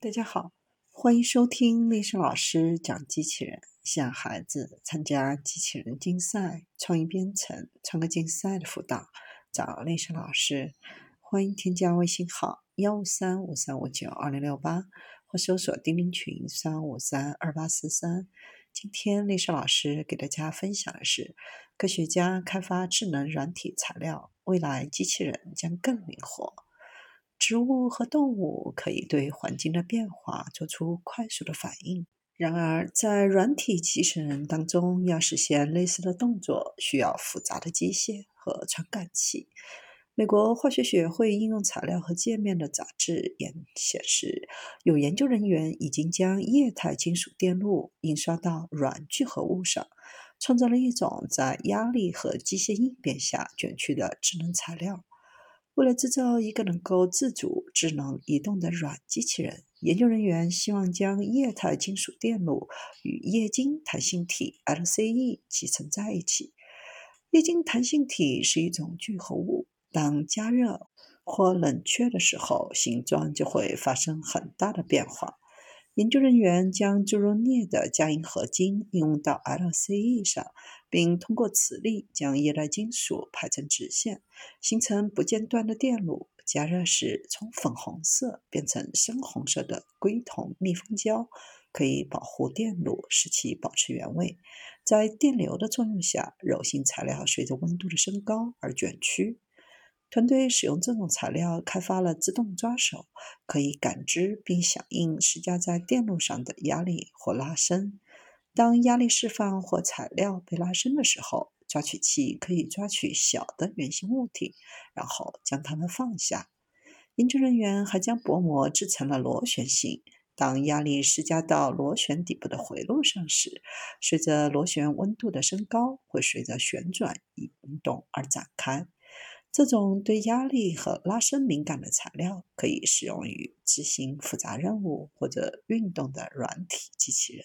大家好，欢迎收听丽莎老师讲机器人。向孩子参加机器人竞赛、创意编程、创客竞赛的辅导，找丽莎老师。欢迎添加微信号幺五三五三五九二零六八，或搜索钉钉群三五三二八四三。今天丽莎老师给大家分享的是：科学家开发智能软体材料，未来机器人将更灵活。植物和动物可以对环境的变化做出快速的反应。然而，在软体机器人当中，要实现类似的动作，需要复杂的机械和传感器。美国化学学会应用材料和界面的杂志也显示，有研究人员已经将液态金属电路印刷到软聚合物上，创造了一种在压力和机械应变下卷曲的智能材料。为了制造一个能够自主、智能移动的软机器人，研究人员希望将液态金属电路与液晶弹性体 （LCE） 集成在一起。液晶弹性体是一种聚合物，当加热或冷却的时候，形状就会发生很大的变化。研究人员将注入镍的加银合金应用到 LCE 上，并通过磁力将液态金属排成直线，形成不间断的电路。加热时，从粉红色变成深红色的硅铜密封胶可以保护电路，使其保持原位。在电流的作用下，柔性材料随着温度的升高而卷曲。团队使用这种材料开发了自动抓手，可以感知并响应施加在电路上的压力或拉伸。当压力释放或材料被拉伸的时候，抓取器可以抓取小的圆形物体，然后将它们放下。研究人员还将薄膜制成了螺旋形。当压力施加到螺旋底部的回路上时，随着螺旋温度的升高，会随着旋转移动而展开。这种对压力和拉伸敏感的材料可以适用于执行复杂任务或者运动的软体机器人。